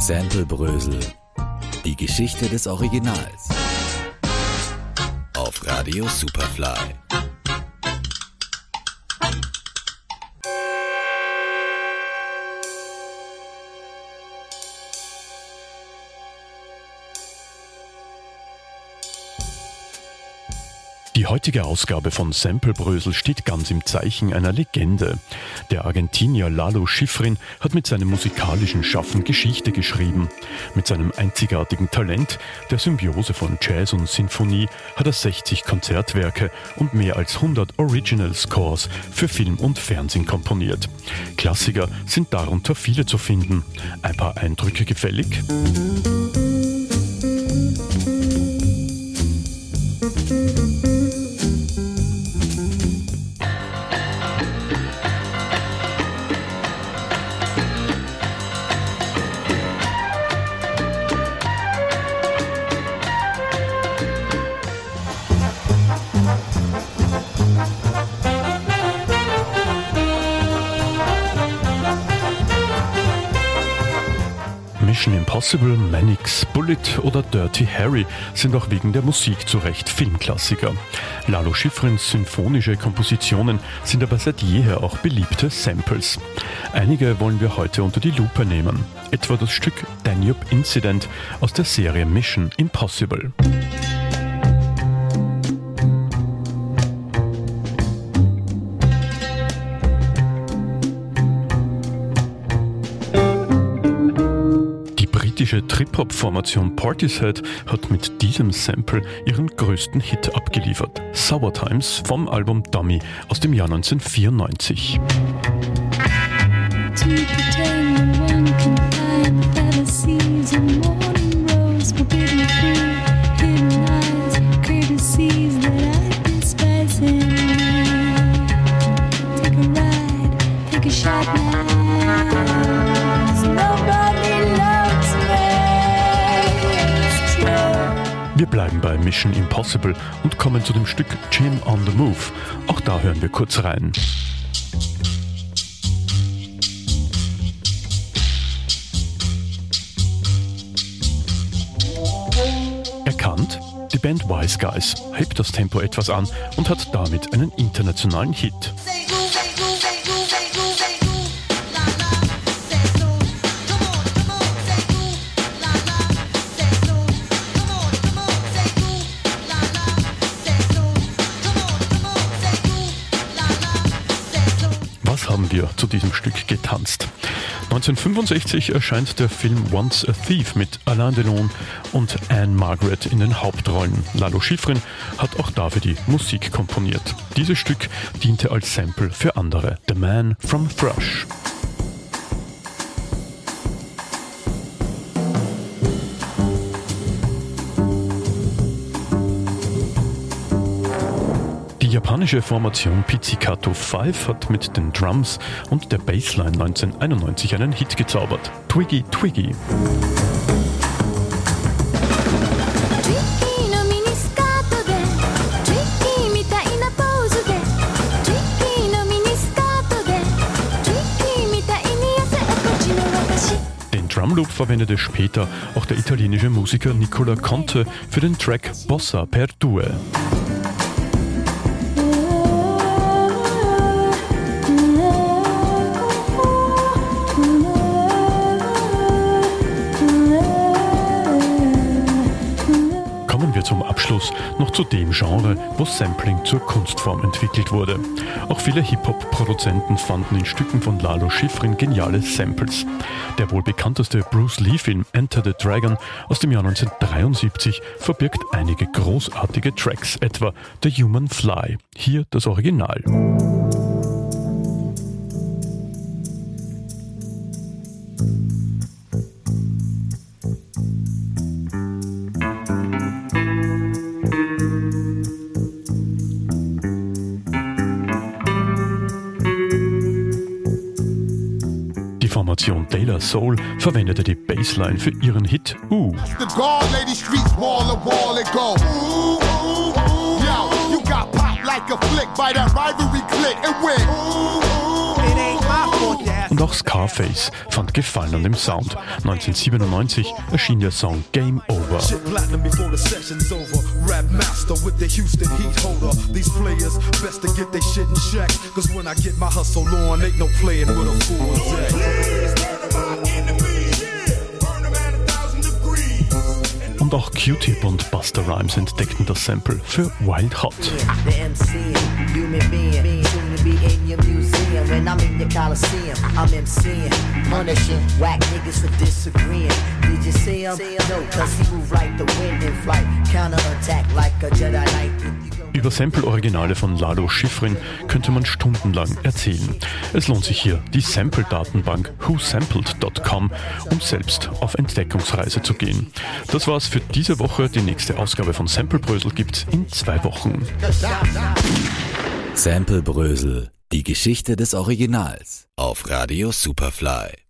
Sample Brösel. Die Geschichte des Originals. Auf Radio Superfly. Die heutige Ausgabe von Samplebrösel steht ganz im Zeichen einer Legende. Der Argentinier Lalo Schifrin hat mit seinem musikalischen Schaffen Geschichte geschrieben. Mit seinem einzigartigen Talent, der Symbiose von Jazz und Sinfonie, hat er 60 Konzertwerke und mehr als 100 Original Scores für Film und Fernsehen komponiert. Klassiker sind darunter viele zu finden. Ein paar Eindrücke gefällig? Mission Impossible, Mannix, Bullet oder Dirty Harry sind auch wegen der Musik zu Recht Filmklassiker. Lalo Schifrins symphonische Kompositionen sind aber seit jeher auch beliebte Samples. Einige wollen wir heute unter die Lupe nehmen, etwa das Stück Danube Incident aus der Serie Mission Impossible. Britische Trip-Hop-Formation Portishead hat mit diesem Sample ihren größten Hit abgeliefert. Sour Times vom Album Dummy aus dem Jahr 1994. To bleiben bei Mission Impossible und kommen zu dem Stück Jim on the Move. Auch da hören wir kurz rein. Erkannt? Die Band Wise Guys hebt das Tempo etwas an und hat damit einen internationalen Hit. Wir zu diesem Stück getanzt? 1965 erscheint der Film Once a Thief mit Alain Delon und Anne Margaret in den Hauptrollen. Lalo Schifrin hat auch dafür die Musik komponiert. Dieses Stück diente als Sample für andere. The Man from Thrush. japanische Formation Pizzicato 5 hat mit den Drums und der Bassline 1991 einen Hit gezaubert. Twiggy Twiggy. Drumloop verwendete später auch der italienische Musiker Nicola Conte für den Track Bossa per Due. Abschluss noch zu dem Genre, wo Sampling zur Kunstform entwickelt wurde. Auch viele Hip-Hop-Produzenten fanden in Stücken von Lalo Schifrin geniale Samples. Der wohl bekannteste Bruce Lee-Film Enter the Dragon aus dem Jahr 1973 verbirgt einige großartige Tracks, etwa The Human Fly. Hier das Original. Formation La Soul verwendete die Bassline für ihren Hit. Ooh, auch Scarface fand Gefallen an dem Sound. 1997 erschien der Song Game Over. Shit platinum before the session's over. Rap master with the Houston heat holder. These players best to get their shit in check. Cause when I get my hustle on, ain't no playing with a fool's act. Und auch Q-Tip und Buster Rhymes entdeckten das Sample für Wild Hot. I'm in your coliseum, I'm MCing, punishing whack niggas for disagreeing. Did you see him? No, cause he moved like the wind in flight, counter attack like a Jedi Knight. Über Sample-Originale von Lalo Schifrin könnte man stundenlang erzählen. Es lohnt sich hier, die Sample-Datenbank whosampled.com, um selbst auf Entdeckungsreise zu gehen. Das war's für diese Woche. Die nächste Ausgabe von Samplebrösel gibt's in zwei Wochen. Sample Brösel. Die Geschichte des Originals. Auf Radio Superfly.